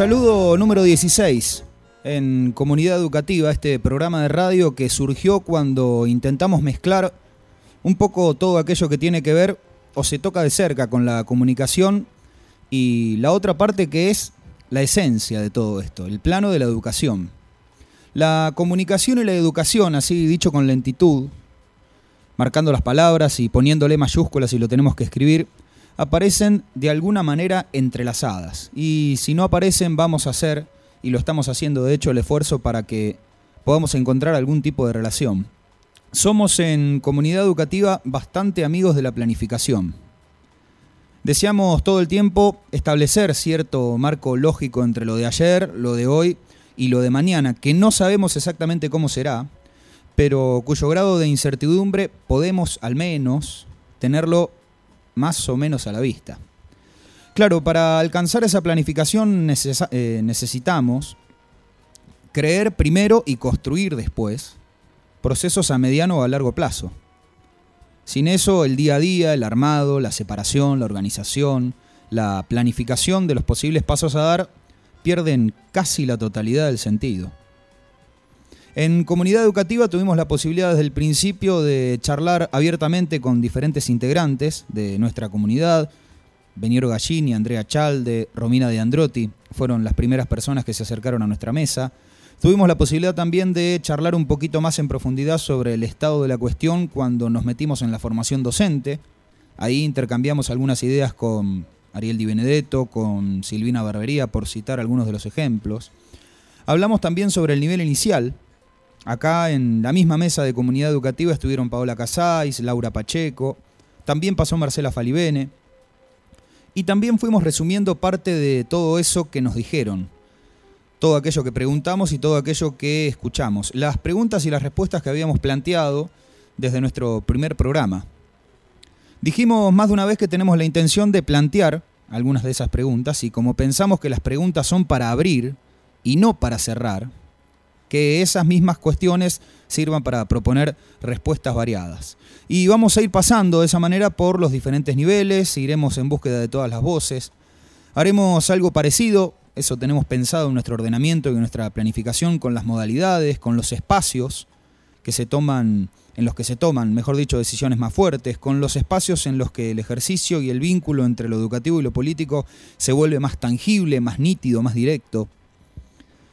Saludo número 16 en Comunidad Educativa, este programa de radio que surgió cuando intentamos mezclar un poco todo aquello que tiene que ver o se toca de cerca con la comunicación y la otra parte que es la esencia de todo esto, el plano de la educación. La comunicación y la educación, así dicho con lentitud, marcando las palabras y poniéndole mayúsculas si lo tenemos que escribir, aparecen de alguna manera entrelazadas. Y si no aparecen, vamos a hacer, y lo estamos haciendo de hecho, el esfuerzo para que podamos encontrar algún tipo de relación. Somos en comunidad educativa bastante amigos de la planificación. Deseamos todo el tiempo establecer cierto marco lógico entre lo de ayer, lo de hoy y lo de mañana, que no sabemos exactamente cómo será, pero cuyo grado de incertidumbre podemos al menos tenerlo más o menos a la vista. Claro, para alcanzar esa planificación eh, necesitamos creer primero y construir después procesos a mediano o a largo plazo. Sin eso, el día a día, el armado, la separación, la organización, la planificación de los posibles pasos a dar pierden casi la totalidad del sentido. En comunidad educativa tuvimos la posibilidad desde el principio de charlar abiertamente con diferentes integrantes de nuestra comunidad. Beniero Gallini, Andrea Chalde, Romina de Androtti fueron las primeras personas que se acercaron a nuestra mesa. Tuvimos la posibilidad también de charlar un poquito más en profundidad sobre el estado de la cuestión cuando nos metimos en la formación docente. Ahí intercambiamos algunas ideas con Ariel Di Benedetto, con Silvina Barbería, por citar algunos de los ejemplos. Hablamos también sobre el nivel inicial, Acá en la misma mesa de comunidad educativa estuvieron Paola Casais, Laura Pacheco, también pasó Marcela Falibene. Y también fuimos resumiendo parte de todo eso que nos dijeron, todo aquello que preguntamos y todo aquello que escuchamos, las preguntas y las respuestas que habíamos planteado desde nuestro primer programa. Dijimos más de una vez que tenemos la intención de plantear algunas de esas preguntas y como pensamos que las preguntas son para abrir y no para cerrar, que esas mismas cuestiones sirvan para proponer respuestas variadas. Y vamos a ir pasando de esa manera por los diferentes niveles, iremos en búsqueda de todas las voces. Haremos algo parecido, eso tenemos pensado en nuestro ordenamiento y en nuestra planificación con las modalidades, con los espacios que se toman en los que se toman, mejor dicho, decisiones más fuertes, con los espacios en los que el ejercicio y el vínculo entre lo educativo y lo político se vuelve más tangible, más nítido, más directo.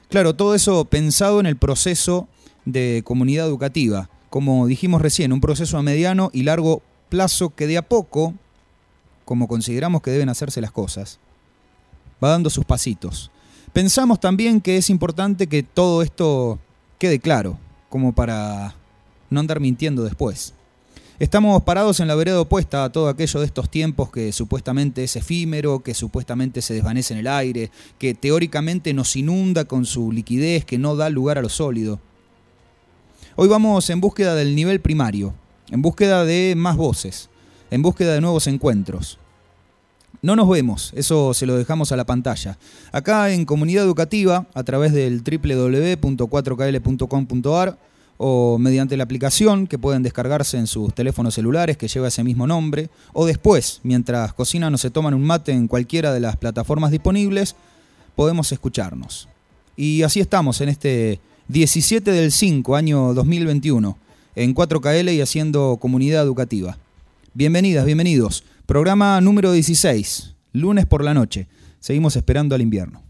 Claro, todo eso pensado en el proceso de comunidad educativa. Como dijimos recién, un proceso a mediano y largo plazo que de a poco, como consideramos que deben hacerse las cosas, va dando sus pasitos. Pensamos también que es importante que todo esto quede claro, como para no andar mintiendo después. Estamos parados en la vereda opuesta a todo aquello de estos tiempos que supuestamente es efímero, que supuestamente se desvanece en el aire, que teóricamente nos inunda con su liquidez, que no da lugar a lo sólido. Hoy vamos en búsqueda del nivel primario, en búsqueda de más voces, en búsqueda de nuevos encuentros. No nos vemos, eso se lo dejamos a la pantalla. Acá en Comunidad Educativa, a través del www.4kl.com.ar, o mediante la aplicación que pueden descargarse en sus teléfonos celulares que lleva ese mismo nombre, o después, mientras cocinan o se toman un mate en cualquiera de las plataformas disponibles, podemos escucharnos. Y así estamos en este 17 del 5, año 2021, en 4KL y haciendo comunidad educativa. Bienvenidas, bienvenidos. Programa número 16, lunes por la noche. Seguimos esperando al invierno.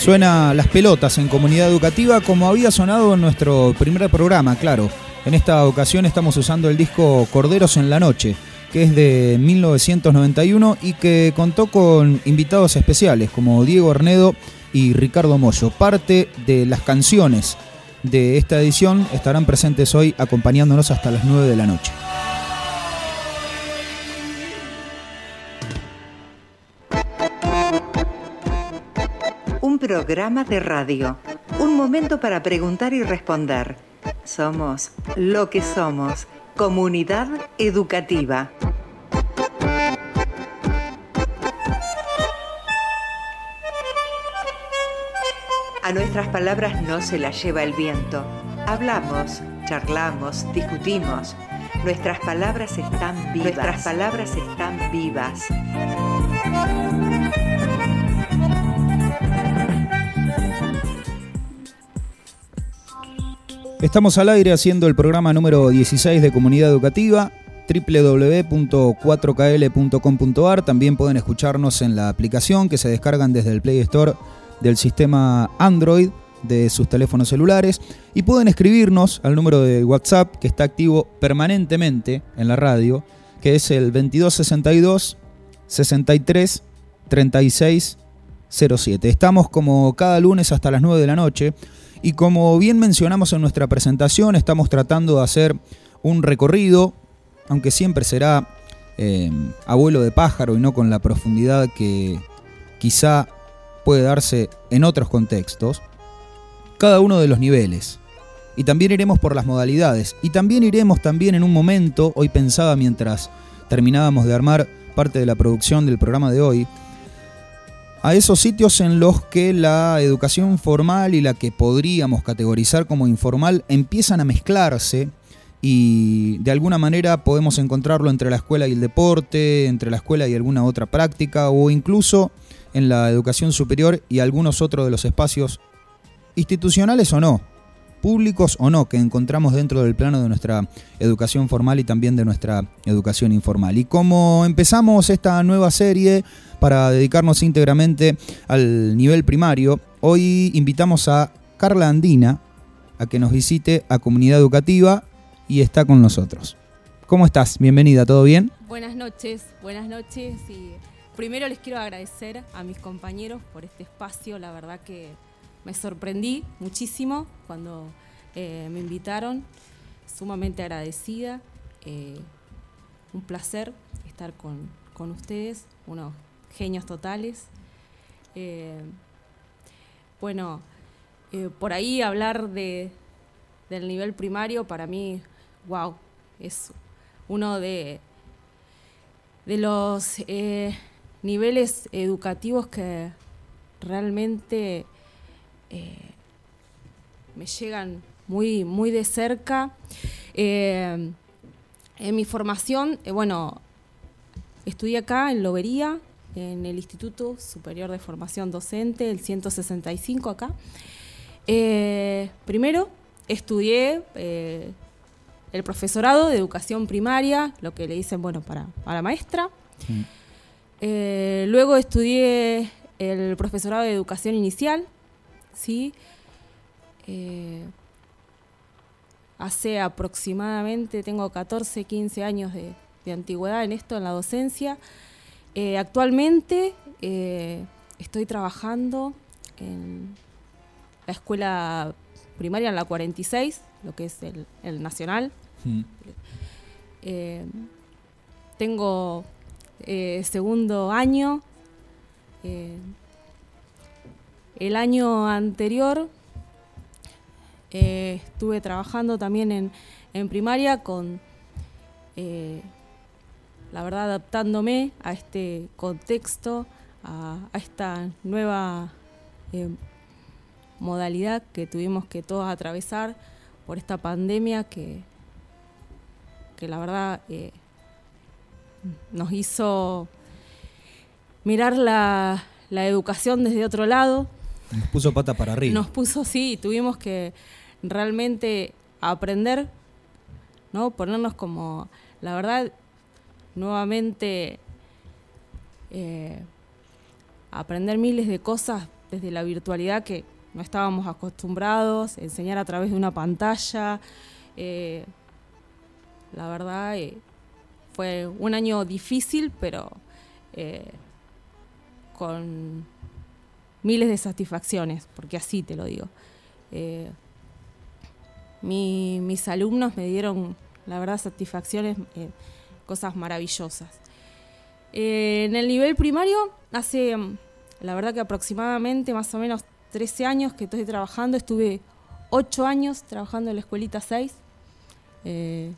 Suena las pelotas en comunidad educativa como había sonado en nuestro primer programa, claro. En esta ocasión estamos usando el disco Corderos en la Noche, que es de 1991 y que contó con invitados especiales como Diego Arnedo y Ricardo Mollo. Parte de las canciones de esta edición estarán presentes hoy acompañándonos hasta las 9 de la noche. Programa de radio. Un momento para preguntar y responder. Somos lo que somos. Comunidad educativa. A nuestras palabras no se las lleva el viento. Hablamos, charlamos, discutimos. Nuestras palabras están vivas. Nuestras palabras están vivas. Estamos al aire haciendo el programa número 16 de Comunidad Educativa www.4kl.com.ar. También pueden escucharnos en la aplicación que se descargan desde el Play Store del sistema Android de sus teléfonos celulares y pueden escribirnos al número de WhatsApp que está activo permanentemente en la radio, que es el 2262 63 36 07. Estamos como cada lunes hasta las 9 de la noche y como bien mencionamos en nuestra presentación, estamos tratando de hacer un recorrido, aunque siempre será eh, abuelo de pájaro y no con la profundidad que quizá puede darse en otros contextos, cada uno de los niveles. Y también iremos por las modalidades. Y también iremos también en un momento, hoy pensaba mientras terminábamos de armar parte de la producción del programa de hoy, a esos sitios en los que la educación formal y la que podríamos categorizar como informal empiezan a mezclarse y de alguna manera podemos encontrarlo entre la escuela y el deporte, entre la escuela y alguna otra práctica o incluso en la educación superior y algunos otros de los espacios institucionales o no, públicos o no, que encontramos dentro del plano de nuestra educación formal y también de nuestra educación informal. Y como empezamos esta nueva serie para dedicarnos íntegramente al nivel primario, hoy invitamos a Carla Andina a que nos visite a Comunidad Educativa y está con nosotros. ¿Cómo estás? Bienvenida, ¿todo bien? Buenas noches, buenas noches y primero les quiero agradecer a mis compañeros por este espacio, la verdad que me sorprendí muchísimo cuando eh, me invitaron, sumamente agradecida, eh, un placer estar con, con, ustedes, unos genios totales. Eh, bueno, por ahí hablar de, del nivel primario para mí, wow, es uno de, de los niveles educativos que realmente eh, me llegan muy, muy de cerca. Eh, en mi formación, eh, bueno, estudié acá en Lobería, en el Instituto Superior de Formación Docente, el 165 acá. primero estudié el profesorado de educación primaria, lo que le dicen, bueno, para, para maestra. luego estudié el profesorado de educación inicial, ¿sí? Eh, hace aproximadamente, tengo 14, 15 años de, antigüedad en esto, en la docencia. Eh, actualmente eh, estoy trabajando en la escuela primaria, en la 46, lo que es el, nacional. Mm. tengo segundo año. El año anterior eh, estuve trabajando también en, primaria con, eh, la verdad, adaptándome a este contexto, a, esta nueva eh, modalidad que tuvimos que todos atravesar por esta pandemia que, que la verdad nos hizo mirar la, la educación desde otro lado, nos puso pata para arriba. Nos puso, sí, tuvimos que realmente aprender, ¿no? Ponernos como, la verdad, nuevamente eh, aprender miles de cosas desde la virtualidad que no estábamos acostumbrados, enseñar a través de una pantalla. Eh, la verdad, eh, fue un año difícil, pero con miles de satisfacciones, porque así te lo digo. mis alumnos me dieron, la verdad, satisfacciones, cosas maravillosas. en el nivel primario, hace, la verdad que aproximadamente más o menos 13 años que estoy trabajando, estuve 8 años trabajando en la escuelita 6. Eh,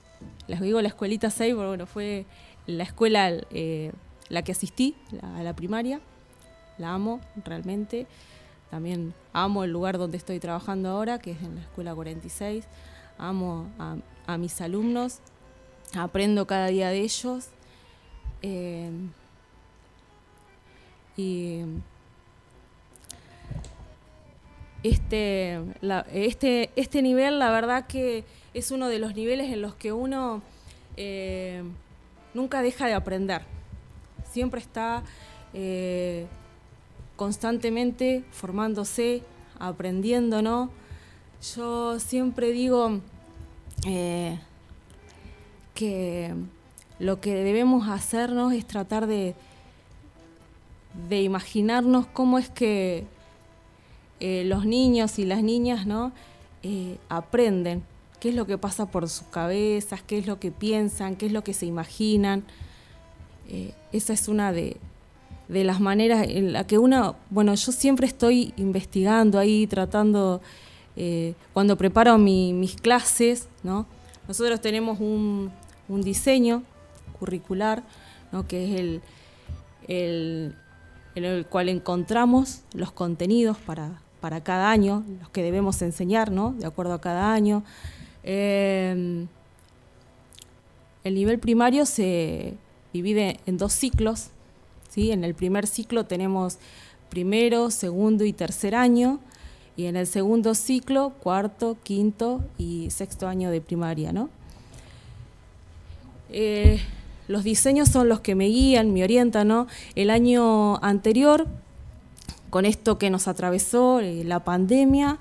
les digo la escuelita 6 porque bueno, fue la escuela eh, la que asistí, a la primaria. La amo realmente. También amo el lugar donde estoy trabajando ahora, que es en la escuela 46. Amo a, mis alumnos. Aprendo cada día de ellos. Eh, y este, este, este nivel, la verdad que es uno de los niveles en los que uno eh, nunca deja de aprender. Siempre está eh, constantemente formándose, aprendiendo, ¿no? Yo siempre digo eh, que lo que debemos hacernos es tratar de, de imaginarnos cómo es que eh, los niños y las niñas ¿no? Eh, aprenden qué es lo que pasa por sus cabezas, qué es lo que piensan, qué es lo que se imaginan. Esa es una de, las maneras en la que uno, bueno, yo siempre estoy investigando ahí, tratando, cuando preparo mis clases, ¿no? nosotros tenemos un, diseño curricular, ¿no? que es el, el, en el cual encontramos los contenidos para, para cada año, los que debemos enseñar, ¿no? De acuerdo a cada año. Eh, el nivel primario se divide en dos ciclos. ¿Sí? En el primer ciclo tenemos primero, segundo y tercer año. Y en el segundo ciclo, cuarto, quinto y sexto año de primaria. ¿no? Eh, los diseños son los que me guían, me orientan. ¿no? El año anterior con esto que nos atravesó, eh, la pandemia,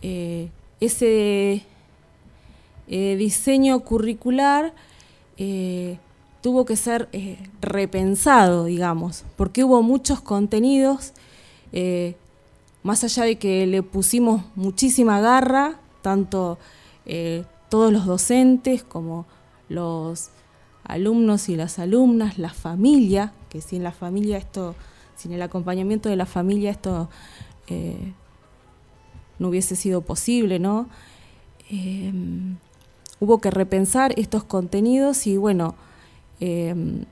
eh, ese diseño curricular tuvo que ser repensado, digamos, porque hubo muchos contenidos, más allá de que le pusimos muchísima garra, tanto todos los docentes como los alumnos y las alumnas, la familia, que sin la familia esto sin el acompañamiento de la familia esto eh, no hubiese sido posible, ¿no? Eh, hubo que repensar estos contenidos y bueno, eh,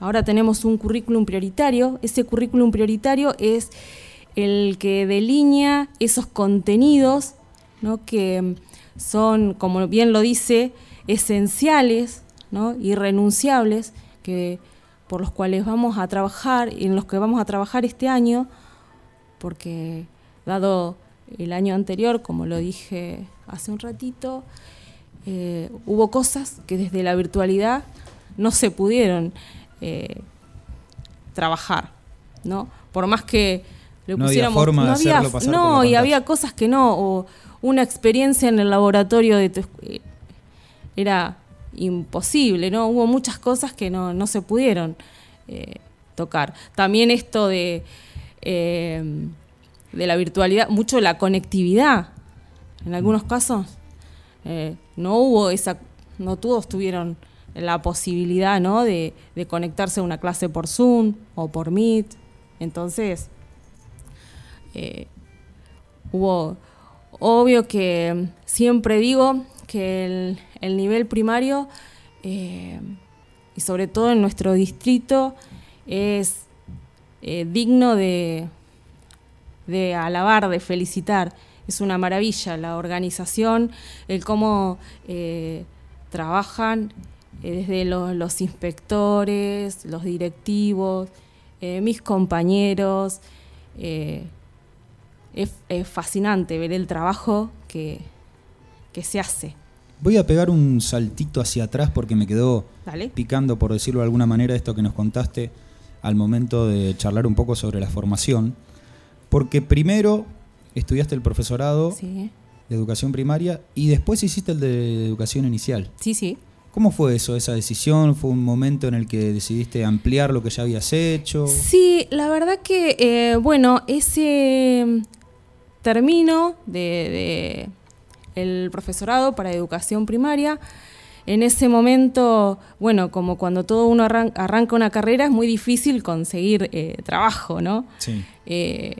ahora tenemos un currículum prioritario. Ese currículum prioritario es el que delinea esos contenidos ¿no? que son, como bien lo dice, esenciales, ¿no? irrenunciables por los cuales vamos a trabajar, en los que vamos a trabajar este año, porque dado el año anterior, como lo dije hace un ratito, eh, hubo cosas que desde la virtualidad no se pudieron eh, trabajar, ¿no? Por más que le pusiéramos... Había no había, no, y había cosas que no, o una experiencia en el laboratorio de tu, eh, era imposible, ¿no? Hubo muchas cosas que no, se pudieron tocar. También esto de, de la virtualidad, mucho la conectividad. En algunos casos eh, no hubo esa, no todos tuvieron la posibilidad ¿no? de, conectarse a una clase por Zoom o por Meet. Entonces, hubo, obvio que siempre digo que el, el nivel primario, eh, y sobre todo en nuestro distrito, es eh, digno de, de alabar, de felicitar. Es una maravilla la organización, el cómo eh, trabajan desde los, inspectores, los directivos, mis compañeros. Es, fascinante ver el trabajo que se hace. Voy a pegar un saltito hacia atrás porque me quedó picando, por decirlo de alguna manera, esto que nos contaste. al momento de charlar un poco sobre la formación, porque primero estudiaste el profesorado Sí, de educación primaria y después hiciste el de educación inicial. sí, sí. ¿Cómo fue eso, esa decisión? ¿Fue un momento en el que decidiste ampliar lo que ya habías hecho? Sí, la verdad que, eh, bueno, ese término de, de el profesorado para educación primaria, en ese momento, bueno, como cuando todo uno arran- arranca una carrera, es muy difícil conseguir eh, trabajo, ¿no? Sí. Eh,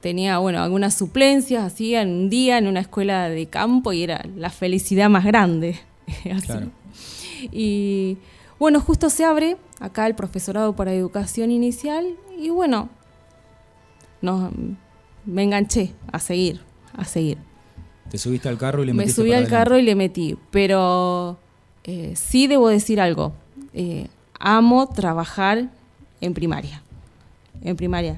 tenía, bueno, algunas suplencias, hacía en un día en una escuela de campo y era la felicidad más grande. Así. Claro. Y bueno, justo se abre acá el profesorado para educación inicial y bueno, nos, me enganché a seguir, a seguir. Te subiste al carro y le Me metiste subí al adelante. carro y le metí, pero eh, sí debo decir algo. Eh, amo trabajar en primaria. En primaria.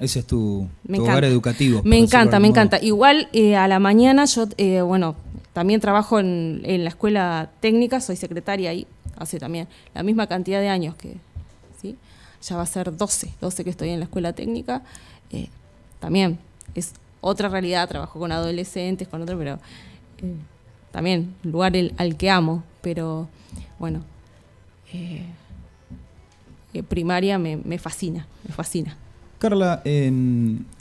Ese es tu, Me tu encanta. hogar educativo. Me encanta, me modo. encanta. Igual eh, a la mañana yo, eh, bueno, también trabajo en, en la escuela técnica, soy secretaria ahí, hace también la misma cantidad de años que, ¿sí? Ya va a ser 12, 12 que estoy en la escuela técnica. Eh, también es otra realidad, trabajo con adolescentes, con otros, pero eh, también lugar el- al que amo, pero bueno, primaria me, me fascina, me fascina. Carla,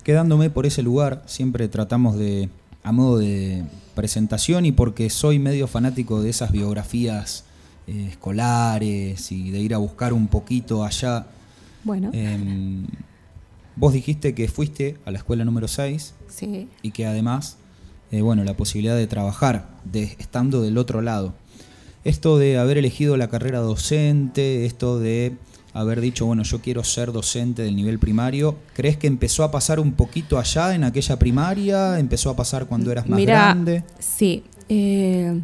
quedándome por ese lugar, siempre tratamos de, a modo de presentación y porque soy medio fanático de esas biografías eh, escolares y de ir a buscar un poquito allá. Bueno, em, vos dijiste que fuiste a la escuela número 6 sí. y que además, eh, bueno, la posibilidad de trabajar de, estando del otro lado. Esto de haber elegido la carrera docente, esto de haber dicho, bueno, yo quiero ser docente del nivel primario, ¿crees que empezó a pasar un poquito allá en aquella primaria? ¿Empezó a pasar cuando eras más grande? Sí. eh,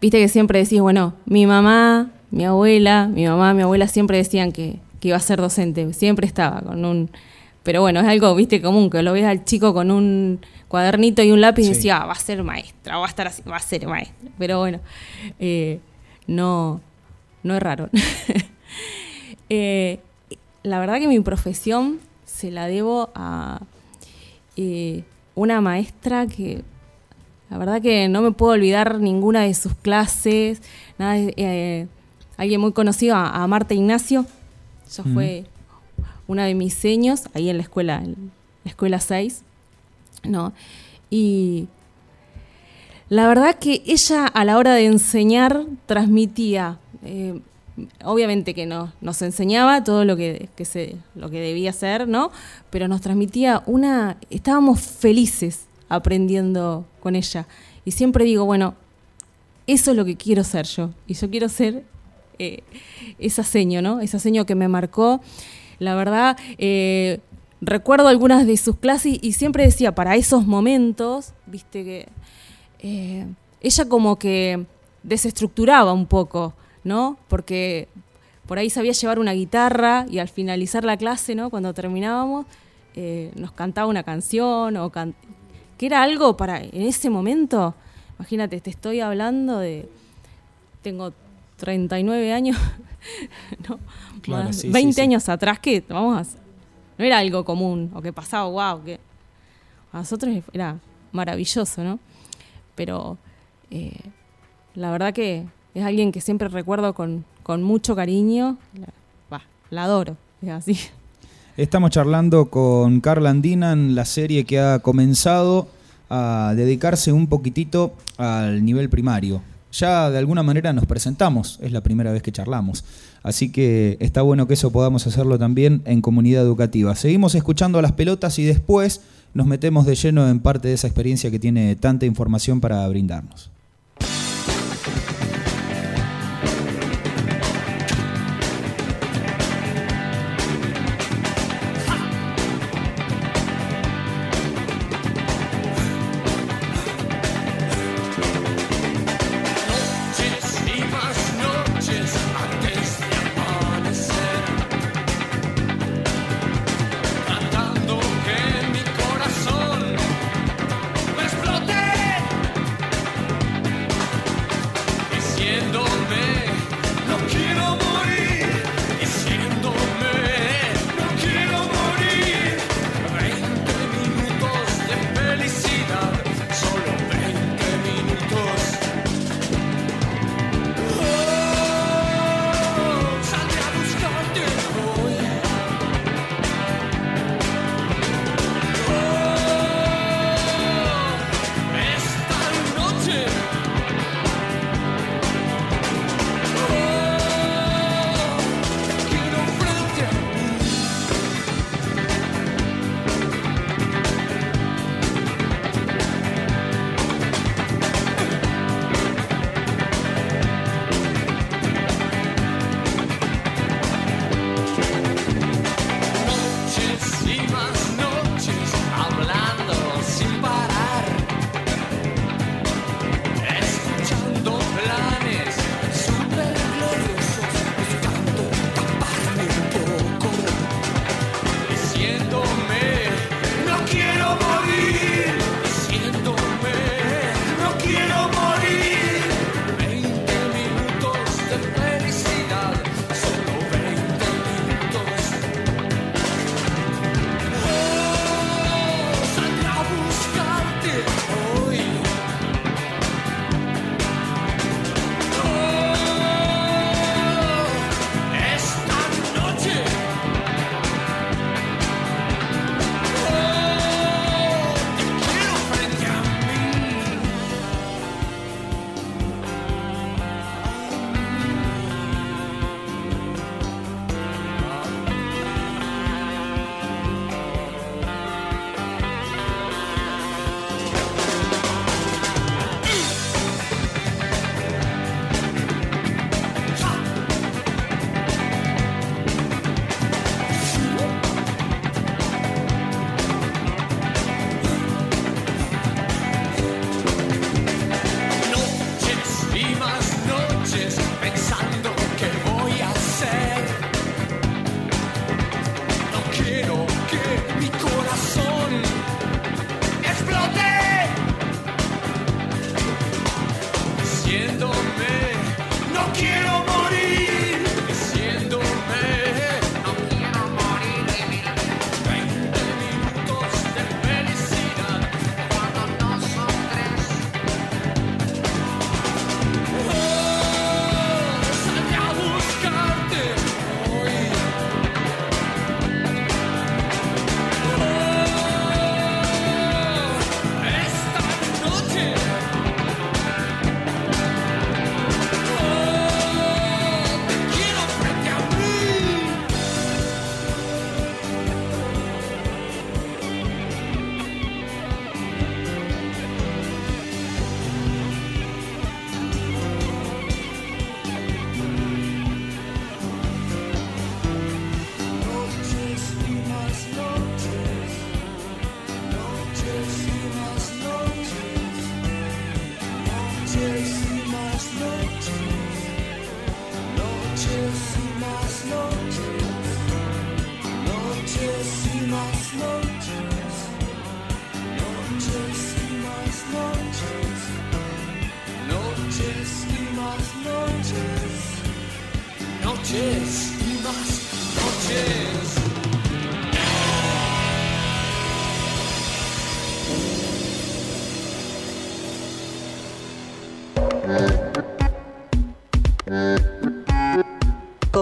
Viste que siempre decís, bueno, mi mamá, mi abuela, mi mamá, mi abuela siempre decían que, que iba a ser docente. Siempre estaba con un. Pero bueno, es algo, viste, común, que lo ves al chico con un cuadernito y un lápiz y decía, ah, va a ser maestra, va a estar así, va a ser maestra. Pero bueno, eh, no, no es raro. Eh, la verdad que mi profesión se la debo a eh, una maestra que la verdad que no me puedo olvidar ninguna de sus clases. Nada, eh, alguien muy conocido, a, a Marta Ignacio. Ella Ujú. fue una de mis seños ahí en la escuela, en la escuela 6. ¿no? Y la verdad que ella a la hora de enseñar transmitía, eh, obviamente que no, nos enseñaba todo lo que, que se, lo que debía ser, ¿no? Pero nos transmitía una, estábamos felices aprendiendo con ella. Y siempre digo, bueno, eso es lo que quiero ser yo. Y yo quiero ser eh, esa seño, ¿no? Esa seño que me marcó. La verdad, eh, recuerdo algunas de sus clases y siempre decía, para esos momentos, viste que eh, ella como que desestructuraba un poco, ¿no? Porque por ahí sabía llevar una guitarra y al finalizar la clase, ¿no? Cuando terminábamos, eh, nos cantaba una canción o can- que era algo para en ese momento. Imagínate, te estoy hablando de tengo 39 años, ¿no? Claro, Más- sí, sí, 20 sí. años atrás que vamos a, no era algo común o que pasaba, wow, que a nosotros era maravilloso, ¿no? Pero eh, la verdad que es alguien que siempre recuerdo con, mucho cariño. La, la adoro, es así. Estamos charlando con Carla en la serie que ha comenzado a dedicarse un poquitito al nivel primario. Ya de alguna manera nos presentamos, es la primera vez que charlamos. Así que está bueno que eso podamos hacerlo también en comunidad educativa. Seguimos escuchando a las pelotas y después nos metemos de lleno en parte de esa experiencia que tiene tanta información para brindarnos.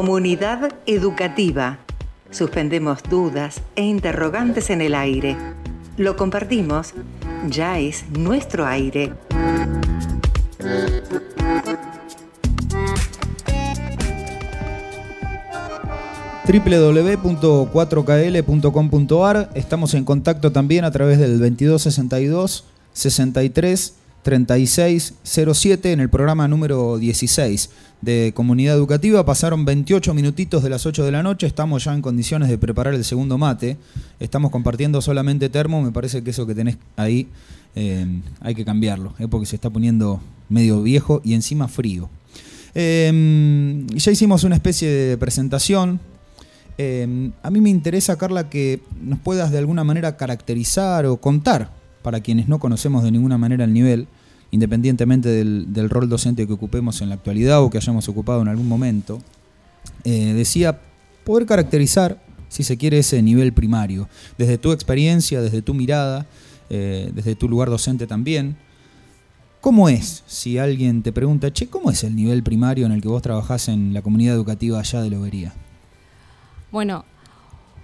Comunidad educativa. Suspendemos dudas e interrogantes en el aire. Lo compartimos. Ya es nuestro aire. www.4kl.com.ar Estamos en contacto también a través del 2262 63 36 07 en el programa número 16 de Comunidad Educativa. Pasaron 28 minutitos de las 8 de la noche, estamos ya en condiciones de preparar el segundo mate. Estamos compartiendo solamente termo, me parece que eso que tenés ahí eh, hay que cambiarlo, eh, porque se está poniendo medio viejo y encima frío. Eh, ya hicimos una especie de presentación. Eh, a mí me interesa, Carla, que nos puedas de alguna manera caracterizar o contar, para quienes no conocemos de ninguna manera el nivel, independientemente del, del rol docente que ocupemos en la actualidad o que hayamos ocupado en algún momento, eh, decía poder caracterizar, si se quiere, ese nivel primario, desde tu experiencia, desde tu mirada, eh, desde tu lugar docente también. ¿Cómo es? Si alguien te pregunta, che, ¿cómo es el nivel primario en el que vos trabajás en la comunidad educativa allá de Lobería? Bueno,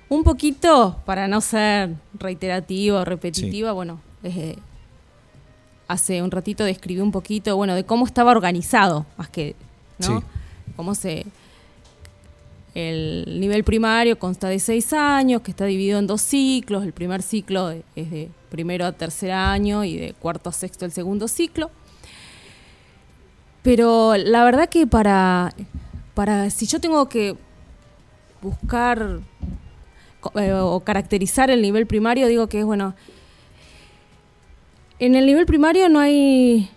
un poquito, para no ser reiterativa o repetitiva, bueno, eh, hace un ratito describí un poquito, bueno, de cómo estaba organizado, más que, ¿no? Sí. Cómo se... El nivel primario consta de seis años, que está dividido en dos ciclos. El primer ciclo es de primero a tercer año y de cuarto a sexto el segundo ciclo. Pero la verdad que para, para si yo tengo que buscar eh, o caracterizar el nivel primario, digo que es bueno. En el nivel primario no hay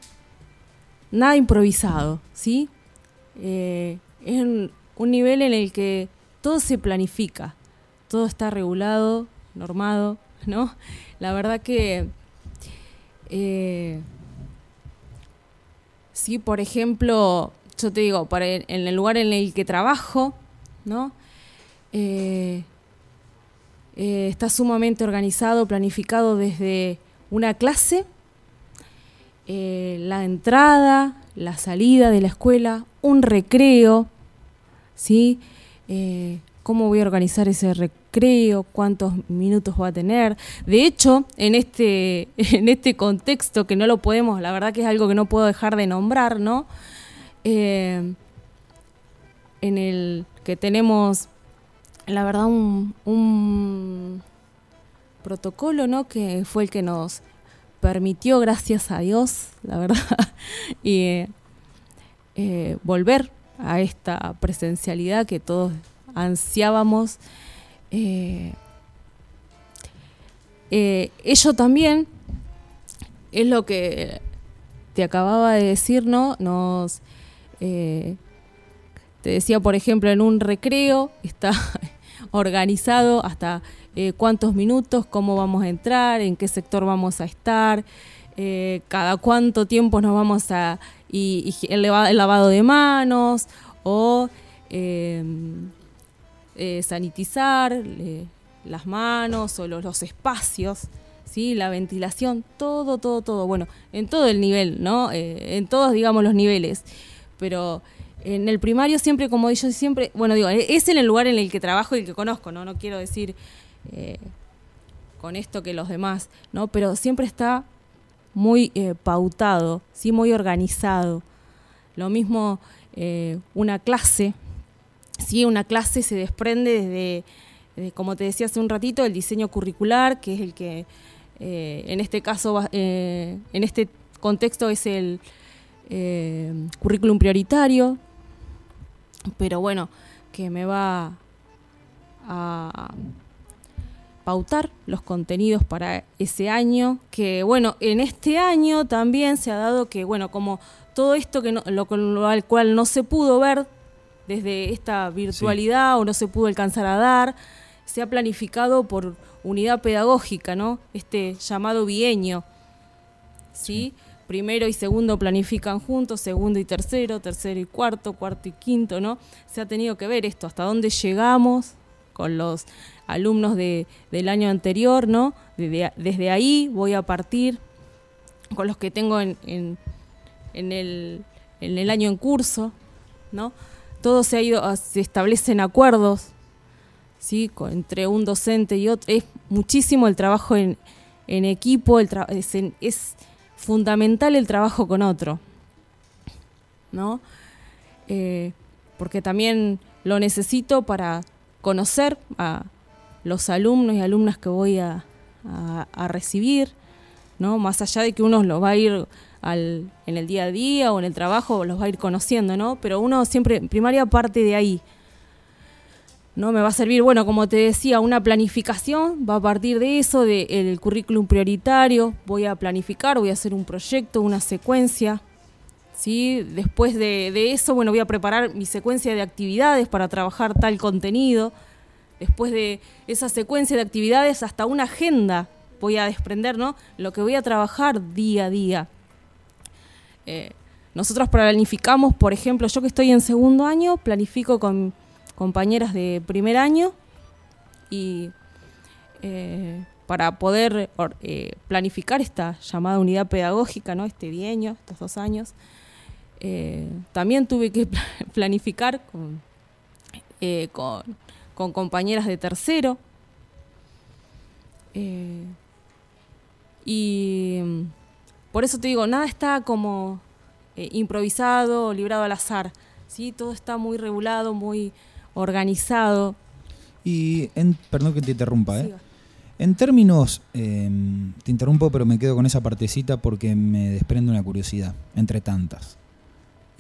nada improvisado, ¿sí? Eh, es un, nivel en el que todo se planifica, todo está regulado, normado, ¿no? La verdad que eh, sí, por ejemplo, yo te digo, en el lugar en el que trabajo, ¿no? Eh, está sumamente organizado, planificado desde una clase, eh, la entrada, la salida de la escuela, un recreo, ¿sí? Eh, ¿Cómo voy a organizar ese recreo? ¿Cuántos minutos va a tener? De hecho, en este, en este contexto que no lo podemos, la verdad que es algo que no puedo dejar de nombrar, ¿no? Eh, en el que tenemos, la verdad, un, un protocolo, ¿no? Que fue el que nos permitió, gracias a Dios, la verdad, y eh, volver a esta presencialidad que todos ansiábamos. Eh, eh, ello también es lo que te acababa de decir, ¿no? Nos eh, te decía, por ejemplo, en un recreo está organizado hasta eh, cuántos minutos, cómo vamos a entrar, en qué sector vamos a estar, eh, cada cuánto tiempo nos vamos a... y, el, lava- el lavado de manos o eh, eh, sanitizar las manos o los, los espacios, ¿sí? la ventilación, todo, todo, todo. Bueno, en todo el nivel, ¿no? Eh, en todos, digamos, los niveles. Pero en el primario siempre, como yo siempre, bueno, digo, es en el lugar en el que trabajo y el que conozco, ¿no? No quiero decir eh, con esto que los demás, ¿no? Pero siempre está muy eh, pautado, ¿sí? Muy organizado. Lo mismo eh, una clase, ¿sí? Una clase se desprende desde, como te decía hace un ratito, el diseño curricular, que es el que en este caso, en este contexto es el currículum prioritario, pero bueno, que me va a pautar los contenidos para ese año, que bueno, en este año también se ha dado que, bueno, como todo esto que no, lo, con lo al cual no se pudo ver desde esta virtualidad o no se pudo alcanzar a dar, se ha planificado por unidad pedagógica, ¿no? Este llamado bienio, ¿sí? primero y segundo planifican juntos, segundo y tercero, tercero y cuarto, cuarto y quinto, ¿no? Se ha tenido que ver esto, hasta dónde llegamos con los alumnos de, del año anterior, ¿no? Desde, desde, ahí voy a partir con los que tengo en, en, el, en el año en curso, ¿no? Todo se ha ido, se establecen acuerdos, ¿sí? Entre un docente y otro. Es muchísimo el trabajo en, en equipo, el es, es, fundamental el trabajo con otro, ¿no? Eh, porque también lo necesito para conocer a los alumnos y alumnas que voy a, a, recibir, ¿no? Más allá de que uno lo va a ir al, en el día a día o en el trabajo, los va a ir conociendo, ¿no? Pero uno siempre, primaria, parte de ahí. ¿no? Me va a servir, bueno, como te decía, una planificación, va a partir de eso, del currículum prioritario, voy a planificar, voy a hacer un proyecto, una secuencia, ¿sí? Después de, eso, bueno, voy a preparar mi secuencia de actividades para trabajar tal contenido, después de esa secuencia de actividades hasta una agenda voy a desprender, ¿no? Lo que voy a trabajar día a día. Eh, nosotros planificamos, por ejemplo, yo que estoy en segundo año, planifico con compañeras de primer año y eh, para poder eh, planificar esta llamada unidad pedagógica, ¿no? este bienio, estos dos años, eh, también tuve que planificar con, con, con, compañeras de tercero. y por eso te digo, nada está como improvisado, librado al azar. ¿sí? Todo está muy regulado, muy organizado. Y, en, perdón que te interrumpa, ¿eh? En términos, eh, te interrumpo, pero me quedo con esa partecita porque me desprende una curiosidad, entre tantas.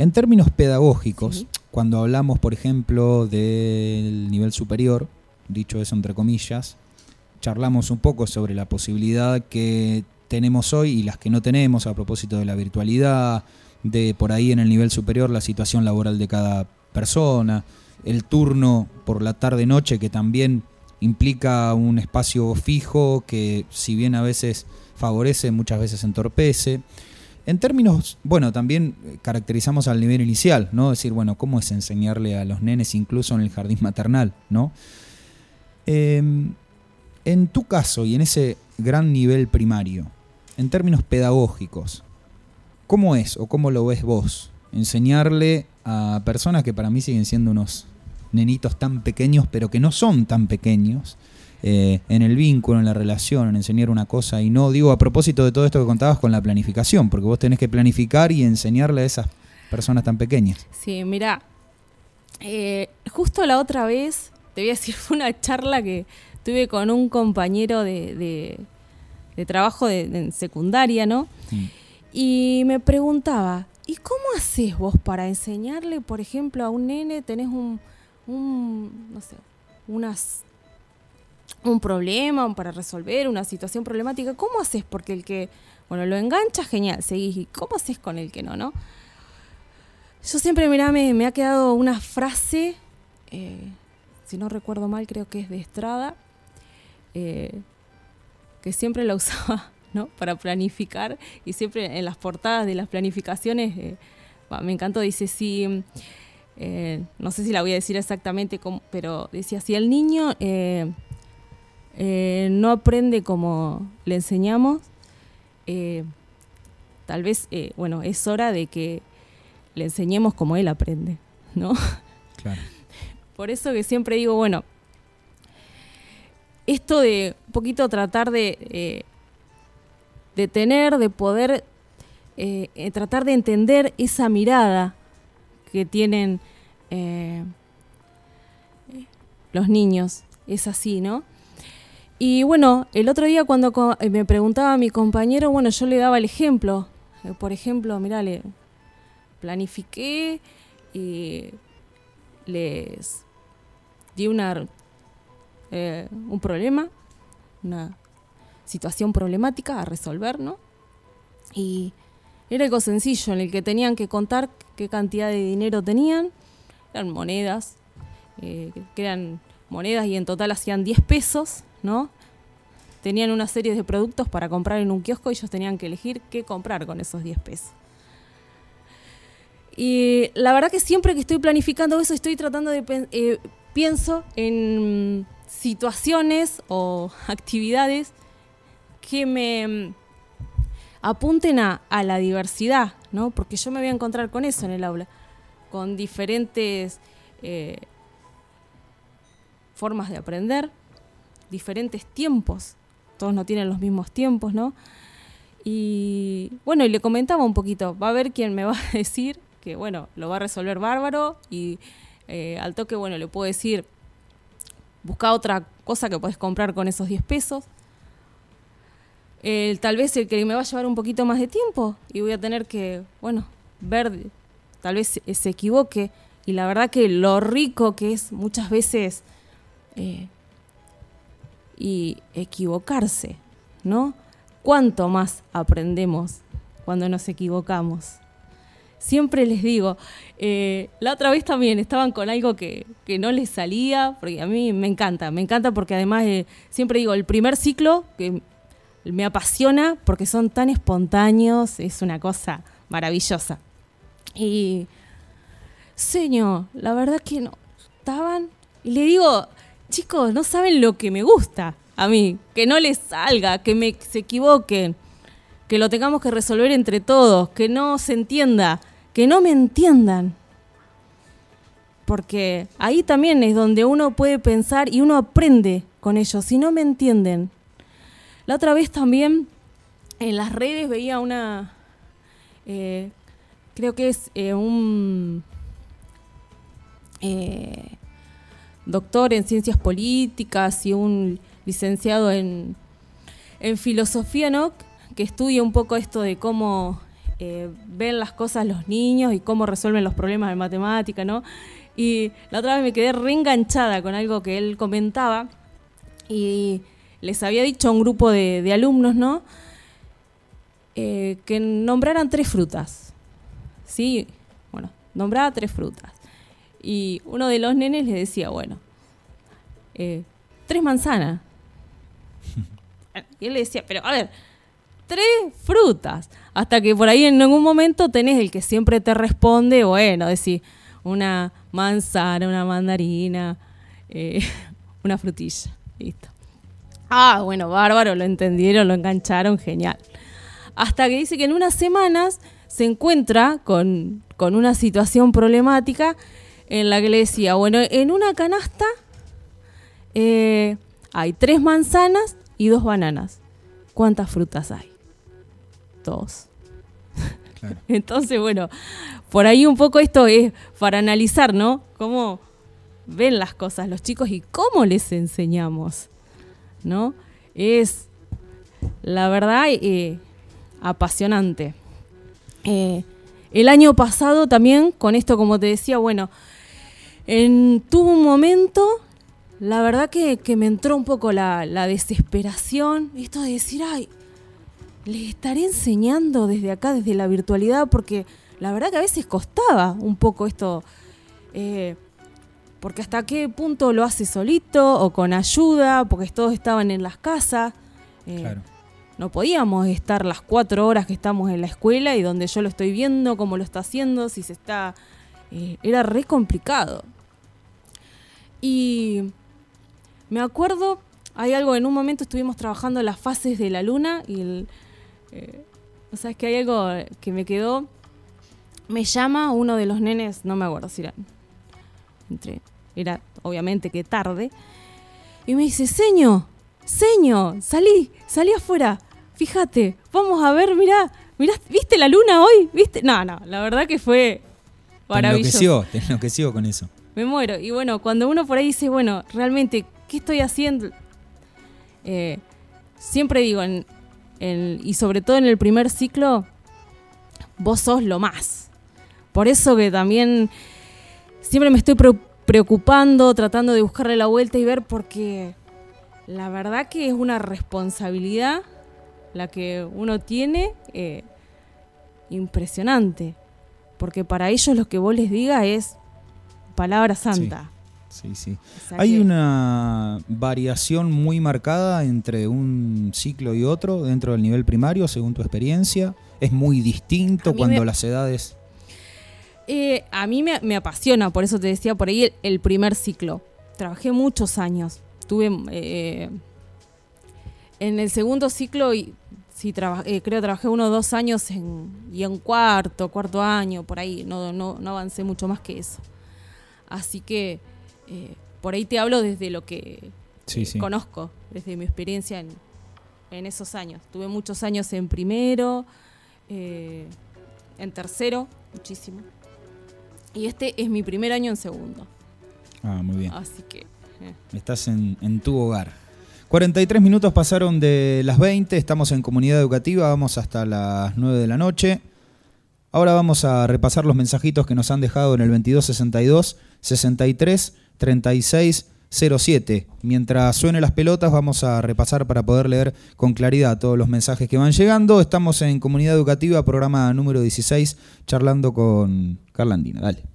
En términos pedagógicos, sí. cuando hablamos, por ejemplo, del nivel superior, dicho eso entre comillas, charlamos un poco sobre la posibilidad que tenemos hoy y las que no tenemos a propósito de la virtualidad, de por ahí en el nivel superior la situación laboral de cada persona, el turno por la tarde-noche que también implica un espacio fijo que si bien a veces favorece, muchas veces entorpece. En términos, bueno, también caracterizamos al nivel inicial, ¿no? Decir, bueno, ¿cómo es enseñarle a los nenes incluso en el jardín maternal, ¿no? Eh, en tu caso y en ese gran nivel primario, en términos pedagógicos, ¿cómo es o cómo lo ves vos? Enseñarle a personas que para mí siguen siendo unos nenitos tan pequeños, pero que no son tan pequeños, eh, en el vínculo, en la relación, en enseñar una cosa y no, digo, a propósito de todo esto que contabas con la planificación, porque vos tenés que planificar y enseñarle a esas personas tan pequeñas. Sí, mira, eh, justo la otra vez, te voy a decir, fue una charla que tuve con un compañero de, de, de trabajo de, de, secundaria, ¿no? Mm. Y me preguntaba, ¿y cómo haces vos para enseñarle, por ejemplo, a un nene, tenés un, un, no sé, unas, un problema para resolver, una situación problemática, ¿cómo haces? Porque el que, bueno, lo engancha, genial, seguís. ¿Y cómo haces con el que no, no? Yo siempre, mirá, me, me ha quedado una frase, eh, si no recuerdo mal, creo que es de Estrada, eh, que siempre la usaba ¿no? para planificar y siempre en las portadas de las planificaciones, eh, me encantó, dice. Eh, no sé si la voy a decir exactamente, cómo, pero decía, si el niño eh, no aprende como le enseñamos, eh, tal vez, eh, bueno, es hora de que le enseñemos como él aprende, ¿no? Claro. Por eso que siempre digo, bueno, esto de un poquito tratar de, de tener, de poder tratar de entender esa mirada que tienen los niños. Es así, ¿no? Y bueno, el otro día cuando me preguntaba a mi compañero, bueno, yo le daba el ejemplo. Eh, por ejemplo, mirá, le planifiqué y les di una, eh, un problema, una situación problemática a resolver, ¿no? Y era algo sencillo en el que tenían que contar qué cantidad de dinero tenían, eran monedas, eh, que eran monedas y en total hacían 10 pesos, tenían una serie de productos para comprar en un kiosco y ellos tenían que elegir qué comprar con esos 10 pesos. Y la verdad que siempre que estoy planificando eso, estoy tratando de eh, pienso en situaciones o actividades que me mm, apunten a, a la diversidad, ¿no? Porque yo me voy a encontrar con eso en el aula, con diferentes eh, formas de aprender, diferentes tiempos. Todos no tienen los mismos tiempos, ¿no? Y bueno, y le comentaba un poquito, va a haber quien me va a decir que, bueno, lo va a resolver bárbaro y eh, al toque, bueno, le puedo decir, busca otra cosa que puedes comprar con esos 10 pesos. Tal vez el que me va a llevar un poquito más de tiempo y voy a tener que, bueno, ver, tal vez se equivoque. Y la verdad que lo rico que es muchas veces eh, y equivocarse, ¿no? ¿Cuánto más aprendemos cuando nos equivocamos? Siempre les digo, eh, la otra vez también estaban con algo que, que no les salía, porque a mí me encanta, me encanta porque además eh, siempre digo, el primer ciclo que me apasiona porque son tan espontáneos, es una cosa maravillosa. Y, señor, la verdad que no, estaban, y le digo, chicos, no saben lo que me gusta a mí, que no les salga, que me, se equivoquen, que lo tengamos que resolver entre todos, que no se entienda, que no me entiendan. Porque ahí también es donde uno puede pensar y uno aprende con ellos. Si no me entienden. La otra vez también en las redes veía una, eh, creo que es eh, un eh, doctor en ciencias políticas y un licenciado en, en filosofía, ¿no? Que estudia un poco esto de cómo eh, ven las cosas los niños y cómo resuelven los problemas de matemática, ¿no? Y la otra vez me quedé reenganchada con algo que él comentaba y les había dicho a un grupo de, alumnos, ¿no? Eh, que nombraran tres frutas. ¿Sí? Bueno, nombraba tres frutas. Y uno de los nenes le decía, bueno, eh, tres manzanas. Y él le decía, pero a ver, tres frutas. Hasta que por ahí en algún momento tenés el que siempre te responde, bueno, decir, una manzana, una mandarina, eh, una frutilla. Listo. Ah, bueno, bárbaro, lo entendieron, lo engancharon, genial. Hasta que dice que en unas semanas se encuentra con, con una situación problemática en la decía, bueno, en una canasta eh, hay tres manzanas y dos bananas. ¿Cuántas frutas hay? Dos. Claro. Entonces, bueno, por ahí un poco esto es para analizar, ¿no? Cómo ven las cosas los chicos y cómo les enseñamos, ¿no? Es, la verdad, eh, apasionante. Eh, el año pasado también, con esto, como te decía, bueno, en, tuvo un momento, la verdad que, que me entró un poco la, la desesperación, esto de decir, ay, les estaré enseñando desde acá, desde la virtualidad, porque la verdad que a veces costaba un poco esto, eh, porque hasta qué punto lo hace solito o con ayuda, porque todos estaban en las casas. eh, Claro. No podíamos estar las cuatro horas que estamos en la escuela y donde yo lo estoy viendo, cómo lo está haciendo, si se está... eh, era re complicado. Y me acuerdo, hay algo, en un momento estuvimos trabajando las fases de la luna y el... eh, o que hay algo que me quedó. Me llama uno de los nenes, no me acuerdo si era era obviamente que tarde, y me dice, señor, señor, salí, salí afuera, fíjate, vamos a ver, mirá, mirá, ¿viste la luna hoy? ¿Viste? No, no, la verdad que fue Te maravilloso. enloqueció, te enloqueció con eso. Me muero. Y bueno, cuando uno por ahí dice, bueno, realmente, ¿qué estoy haciendo? Eh, siempre digo, en, en- y sobre todo en el primer ciclo, vos sos lo más. Por eso que también siempre me estoy pre- preocupando, tratando de buscarle la vuelta y ver, porque la verdad que es una responsabilidad la que uno tiene eh, impresionante. Porque para ellos lo que vos les digas es palabra santa. Sí, sí. O sea ¿Hay que- una variación muy marcada entre un ciclo y otro dentro del nivel primario, según tu experiencia? ¿Es muy distinto cuando me- las edades... Eh, a mí me, me apasiona, por eso te decía por ahí el, el primer ciclo. Trabajé muchos años. Tuve eh, en el segundo ciclo y sí traba- eh, creo que trabajé uno o dos años en, y en cuarto, cuarto año, por ahí. No, no, no avancé mucho más que eso. Así que eh, por ahí te hablo desde lo que Sí, sí. conozco, desde mi experiencia en, en esos años. Tuve muchos años en primero, eh, en tercero, muchísimo. Y este es mi primer año en segundo. Ah, muy bien. Así que. eh. Estás en, en tu hogar. 43 minutos pasaron de las 20, estamos en comunidad educativa, vamos hasta las 9 de la noche. Ahora vamos a repasar los mensajitos que nos han dejado en el 2262 63 36 07. Mientras suene las pelotas vamos a repasar para poder leer con claridad todos los mensajes que van llegando. Estamos en comunidad educativa, programa número 16, charlando con Carla Andina. Dale.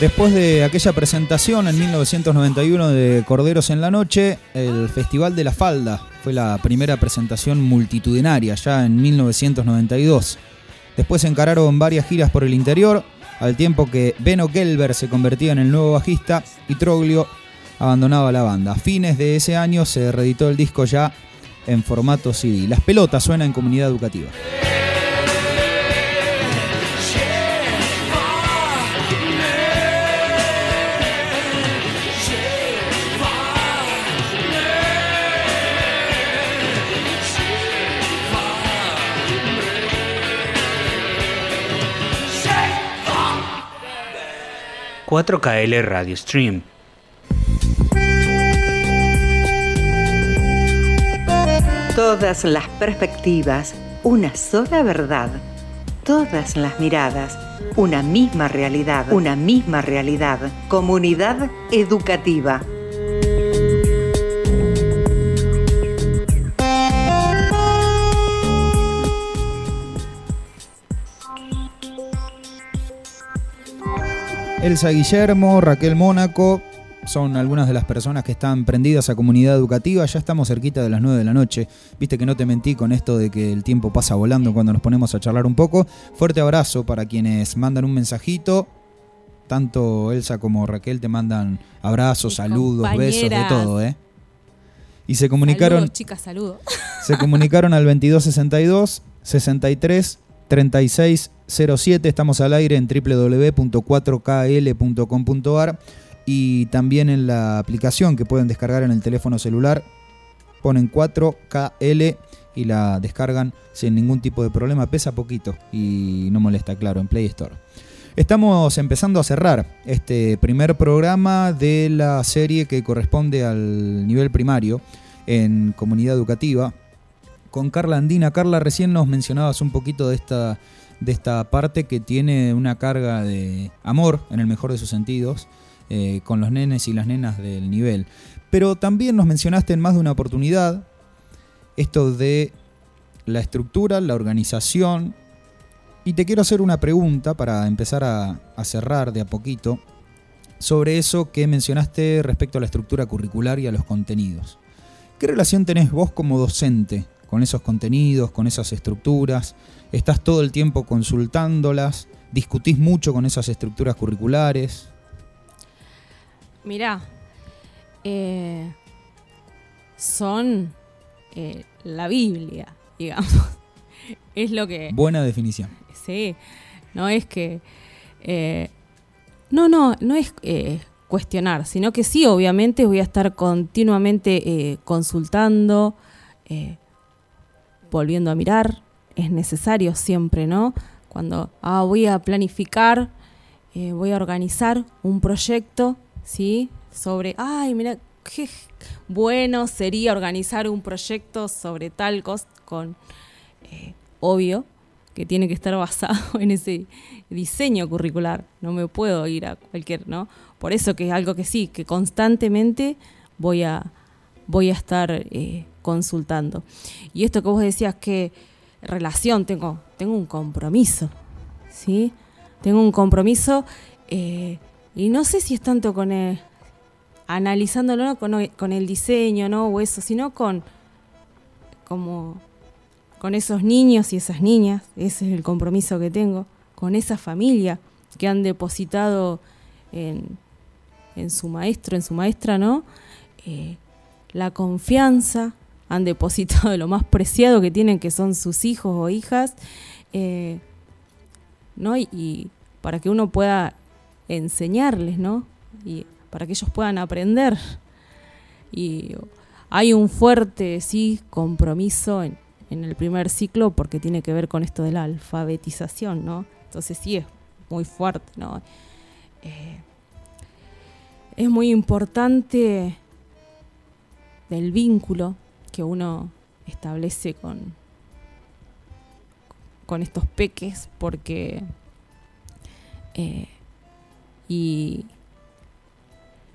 Después de aquella presentación en 1991 de Corderos en la Noche, el Festival de la Falda fue la primera presentación multitudinaria, ya en 1992. Después encararon varias giras por el interior, al tiempo que Beno Gelber se convertía en el nuevo bajista y Troglio abandonaba la banda. A fines de ese año se reeditó el disco ya en formato CD. Las pelotas suenan en comunidad educativa. ...4KL Radio Stream. Todas las perspectivas, una sola verdad. Todas las miradas, una misma realidad. Una misma realidad. Comunidad educativa. Elsa Guillermo, Raquel Mónaco, son algunas de las personas que están prendidas a comunidad educativa. Ya estamos cerquita de las 9 de la noche. Viste que no te mentí con esto de que el tiempo pasa volando cuando nos ponemos a charlar un poco. Fuerte abrazo para quienes mandan un mensajito. Tanto Elsa como Raquel te mandan abrazos, saludos, besos, de todo, ¿eh? Y se comunicaron, Saludos, chicas, saludos. se comunicaron al 2262 63 36 07. Estamos al aire en www.4kl.com.ar y también en la aplicación que pueden descargar en el teléfono celular. Ponen 4KL y la descargan sin ningún tipo de problema. Pesa poquito y no molesta, claro, en Play Store. Estamos empezando a cerrar este primer programa de la serie que corresponde al nivel primario en comunidad educativa con Carla Andina. Carla, recién nos mencionabas un poquito de esta, de esta parte que tiene una carga de amor, en el mejor de sus sentidos, eh, con los nenes y las nenas del nivel. Pero también nos mencionaste en más de una oportunidad esto de la estructura, la organización. Y te quiero hacer una pregunta para empezar a, a cerrar de a poquito sobre eso que mencionaste respecto a la estructura curricular y a los contenidos. ¿Qué relación tenés vos como docente con esos contenidos, con esas estructuras? ¿Estás todo el tiempo consultándolas? ¿Discutís mucho con esas estructuras curriculares? Mirá, eh, son eh, la Biblia, digamos. Es lo que... Buena definición. Sí, no es que... eh, no, no, no es cuestionar, sino que sí, obviamente voy a estar continuamente consultando, eh, volviendo a mirar, es necesario siempre, ¿no? Cuando ah, voy a planificar, eh, voy a organizar un proyecto, ¿sí? Sobre, ay, mira, qué bueno sería organizar un proyecto sobre tal cosa, con, eh, obvio, que tiene que estar basado en ese diseño curricular. No me puedo ir a cualquier, ¿no? Por eso que es algo que sí, que constantemente voy a, voy a estar eh, consultando. Y esto que vos decías que relación, tengo, tengo un compromiso, ¿sí? Tengo un compromiso eh, y no sé si es tanto con el, analizándolo ¿no? con, con el diseño, ¿no? O eso, sino con como con esos niños y esas niñas, ese es el compromiso que tengo, con esa familia que han depositado en, en su maestro, en su maestra, ¿no? Eh, la confianza, han depositado lo más preciado que tienen, que son sus hijos o hijas, eh, ¿no? Y, para que uno pueda enseñarles, ¿no? Y para que ellos puedan aprender. Y hay un fuerte, sí, compromiso en, en el primer ciclo porque tiene que ver con esto de la alfabetización, ¿no? Entonces sí es muy fuerte, ¿no? Eh, es muy importante del vínculo que uno establece con, con estos peques porque eh, y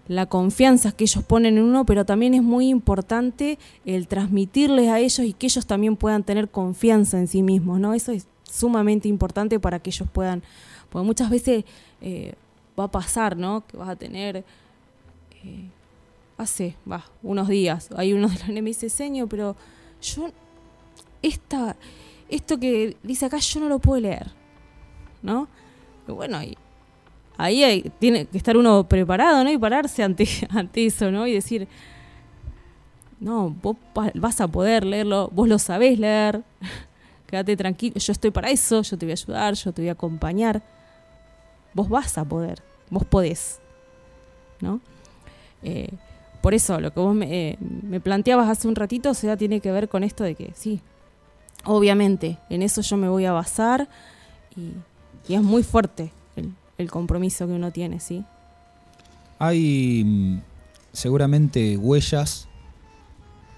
la confianza que ellos ponen en uno, pero también es muy importante el transmitirles a ellos y que ellos también puedan tener confianza en sí mismos, ¿no? Eso es sumamente importante para que ellos puedan, porque muchas veces eh, va a pasar, ¿no? Que vas a tener, eh, hace, va, unos días, hay uno de los nenes me dice, señor, pero yo, esta, esto que dice acá yo no lo puedo leer, ¿no? Y bueno, ahí, hay- tiene que estar uno preparado, ¿no? Y pararse ante, ante eso, ¿no? Y decir, no, vos vas a poder leerlo, vos lo sabés leer, quédate tranquilo, yo estoy para eso, yo te voy a ayudar, yo te voy a acompañar, vos vas a poder, vos podés, ¿no? Eh, por eso, lo que vos me, eh, me planteabas hace un ratito, o sea, tiene que ver con esto de que, sí, obviamente, en eso yo me voy a basar y, es muy fuerte el, el compromiso que uno tiene, ¿sí? Hay mm, seguramente huellas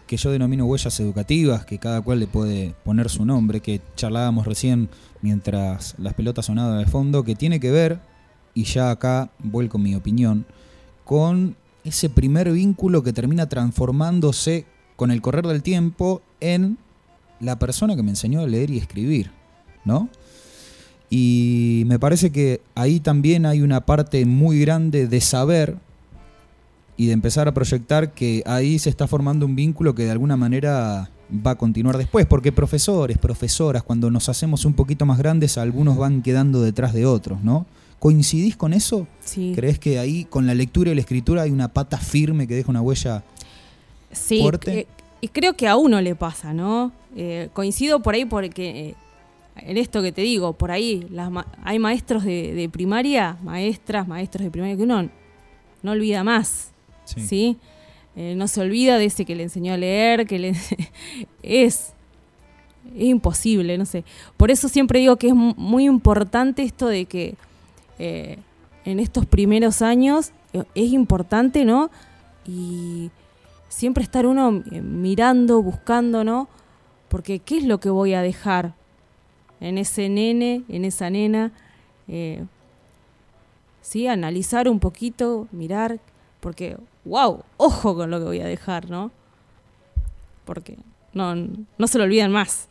que yo denomino huellas educativas, que cada cual le puede poner su nombre, que charlábamos recién mientras las pelotas sonaban de fondo, que tiene que ver, y ya acá vuelco mi opinión, con ese primer vínculo que termina transformándose con el correr del tiempo en la persona que me enseñó a leer y escribir, ¿no? Y me parece que ahí también hay una parte muy grande de saber y de empezar a proyectar que ahí se está formando un vínculo que de alguna manera va a continuar después, porque profesores, profesoras, cuando nos hacemos un poquito más grandes, algunos van quedando detrás de otros, ¿no? ¿Coincidís con eso? Sí. ¿Crees que ahí con la lectura y la escritura hay una pata firme que deja una huella? Sí, fuerte. eh, y creo que a uno le pasa, ¿no? Eh, coincido por ahí porque eh, en esto que te digo, por ahí las ma- hay maestros de, de primaria, maestras, maestros de primaria que uno no olvida más, ¿sí? Eh, no se olvida de ese que le enseñó a leer, que le es es imposible, no sé. Por eso siempre digo que es mu- muy importante esto de que eh, en estos primeros años eh, es importante, ¿no? Y siempre estar uno eh, mirando, buscando, ¿no? Porque ¿qué es lo que voy a dejar en ese nene, en esa nena? Sí, analizar un poquito, mirar, porque, wow, ojo con lo que voy a dejar, ¿no? Porque no, no se lo olvidan más.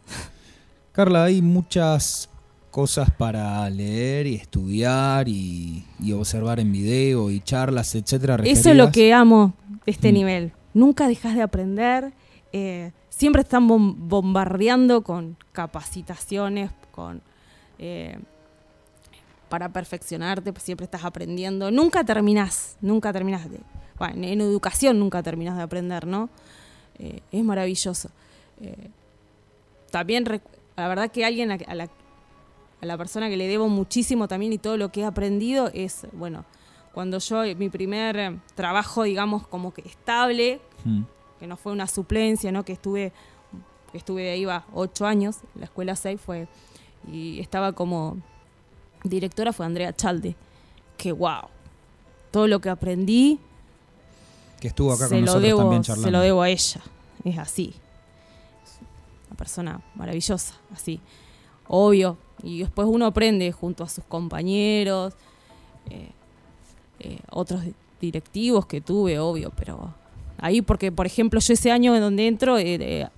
Carla, hay muchas cosas para leer y estudiar y, y observar en video y charlas, etcétera. Eso es lo que amo de este Mm. nivel. Nunca dejas de aprender. eh, siempre están bom- bombardeando con capacitaciones, con eh, para perfeccionarte. pues Siempre estás aprendiendo. Nunca terminás. Nunca terminás de. Bueno, en educación nunca terminás de aprender, ¿no? Eh, es maravilloso. Eh, también, la verdad que alguien a, a la, a la persona que le debo muchísimo también y todo lo que he aprendido es, bueno, cuando yo, eh, mi primer eh, trabajo, digamos, como que estable, Mm. que no fue una suplencia, ¿no? Que estuve, que estuve ahí va ocho años, en la escuela 6 fue, y estaba como directora fue Andrea Chalde, que wow, todo lo que aprendí Que estuvo acá se con lo nosotros debo, también se charlando. lo debo a ella, es así, una persona maravillosa, así, obvio, y después uno aprende junto a sus compañeros, eh, eh, otros di- directivos que tuve, obvio, pero ahí porque, por ejemplo, yo ese año en donde entro eh,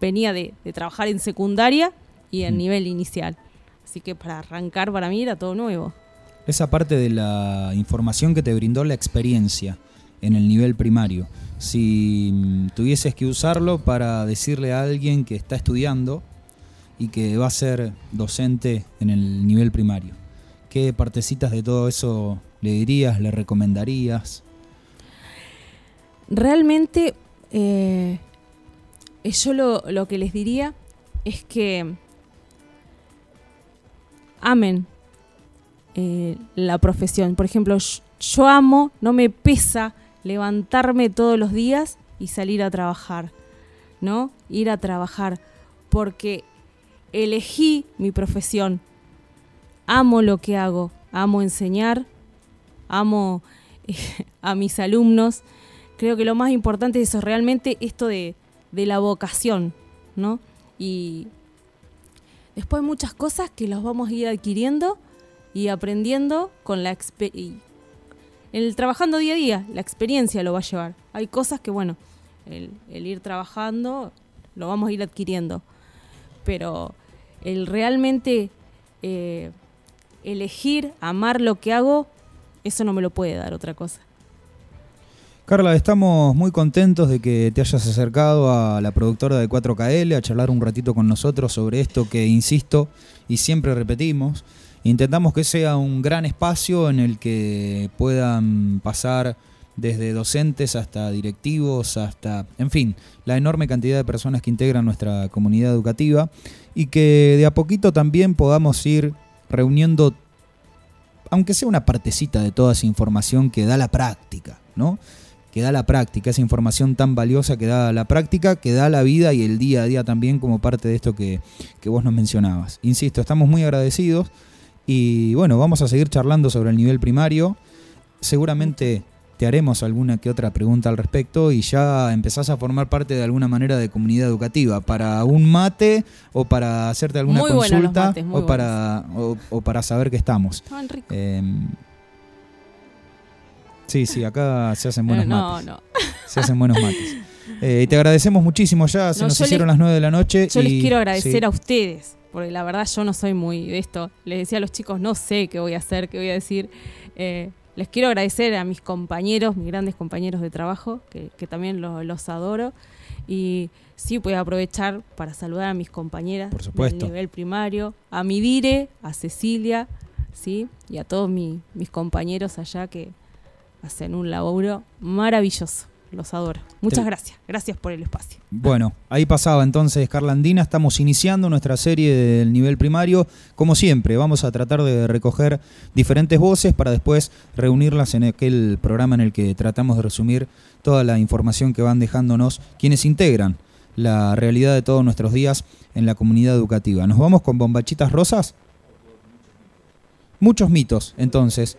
venía de, de trabajar en secundaria y en Mm. nivel inicial, así que para arrancar para mí era todo nuevo. Esa parte de la información que te brindó la experiencia en el nivel primario. Si mm, tuvieses que usarlo para decirle a alguien que está estudiando y que va a ser docente en el nivel primario, ¿qué partecitas de todo eso le dirías, le recomendarías? Realmente, eh, eh, yo lo, lo que les diría es que amen eh, la profesión. Por ejemplo, yo, yo amo, no me pesa levantarme todos los días y salir a trabajar, ¿no? Ir a trabajar, porque elegí mi profesión, amo lo que hago, amo enseñar, amo eh, a mis alumnos. Creo que lo más importante es eso, realmente esto de, de la vocación, ¿no? Y después muchas cosas que las vamos a ir adquiriendo y aprendiendo con la expe- y el trabajando día a día, la experiencia lo va a llevar. Hay cosas que, bueno, el, el ir trabajando lo vamos a ir adquiriendo. Pero el realmente eh, elegir, amar lo que hago, eso no me lo puede dar otra cosa. Carla, estamos muy contentos de que te hayas acercado a la productora de 4KL a charlar un ratito con nosotros sobre esto que, insisto, y siempre repetimos, intentamos que sea un gran espacio en el que puedan pasar desde docentes hasta directivos, hasta, en fin, la enorme cantidad de personas que integran nuestra comunidad educativa y que de a poquito también podamos ir reuniendo, aunque sea una partecita de toda esa información que da la práctica, ¿no? que da la práctica, esa información tan valiosa que da la práctica, que da la vida y el día a día también como parte de esto que, que vos nos mencionabas. Insisto, estamos muy agradecidos y bueno, vamos a seguir charlando sobre el nivel primario. Seguramente te haremos alguna que otra pregunta al respecto y ya empezás a formar parte de alguna manera de comunidad educativa para un mate o para hacerte alguna Muy consulta mates, muy o, para, o, o para saber que estamos. Ricos. Eh, sí, sí, acá se hacen buenos Eh, no, mates. no. Se hacen buenos mates. Eh, te agradecemos muchísimo ya, se No, nos hicieron les- las 9 de la noche. Yo les quiero agradecer sí. a ustedes, porque la verdad yo no soy muy de esto. Les decía a los chicos, no sé qué voy a hacer, qué voy a decir. Eh, les quiero agradecer a mis compañeros, mis grandes compañeros de trabajo, que, que también lo- los adoro. Y sí, voy a aprovechar para saludar a mis compañeras Por supuesto. del nivel primario, a mi Dire, a Cecilia, ¿sí? y a todos mi- mis compañeros allá que hacen un laburo maravilloso. Los adoro. Muchas Te- gracias. Gracias por el espacio. Bueno, ahí pasaba entonces Carla Andina. Estamos iniciando nuestra serie del nivel primario. Como siempre, vamos a tratar de recoger diferentes voces para después reunirlas en aquel programa en el que tratamos de resumir toda la información que van dejándonos quienes integran la realidad de todos nuestros días en la comunidad educativa. ¿Nos vamos con bombachitas rosas? Muchos mitos, entonces.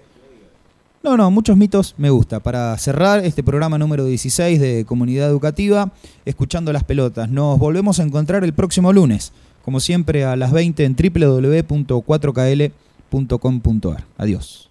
No, no, muchos mitos me gusta. Para cerrar este programa número 16 de Comunidad Educativa, escuchando las pelotas. Nos volvemos a encontrar el próximo lunes, como siempre a las 20 en www.4kl.com.ar. Adiós.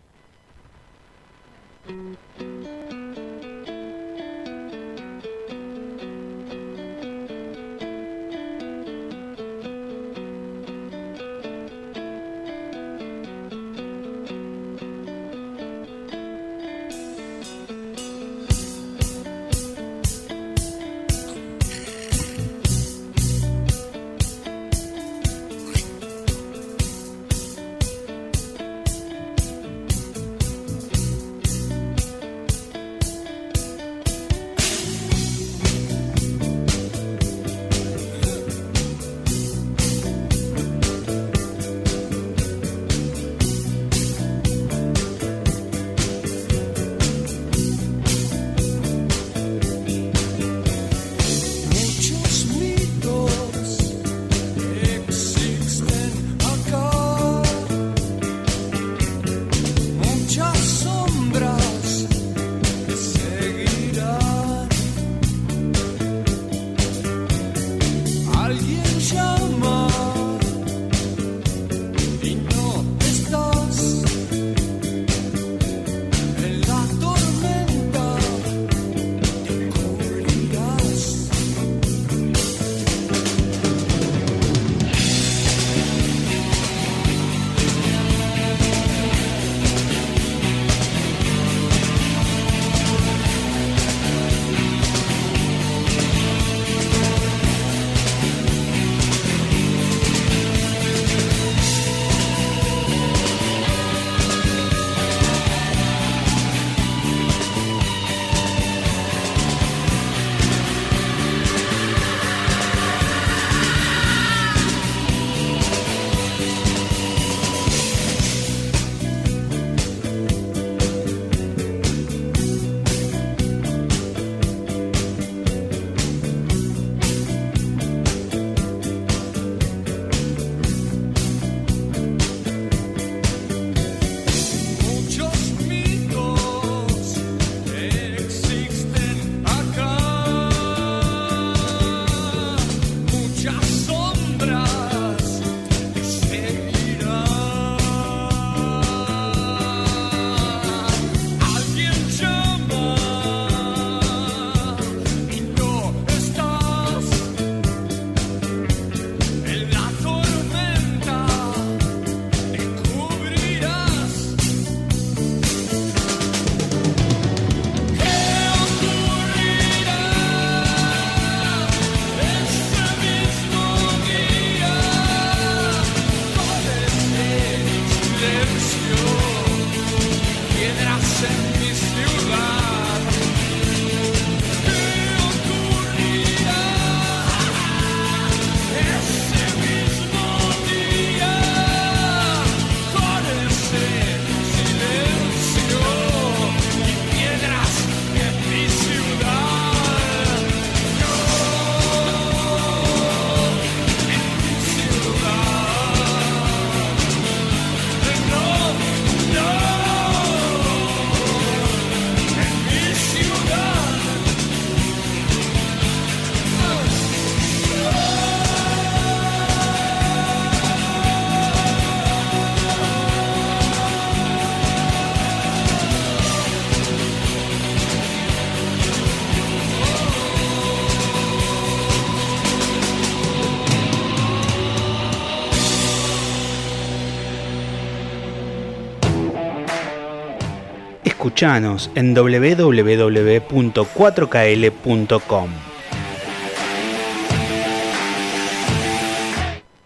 Escuchanos en www.4kl.com.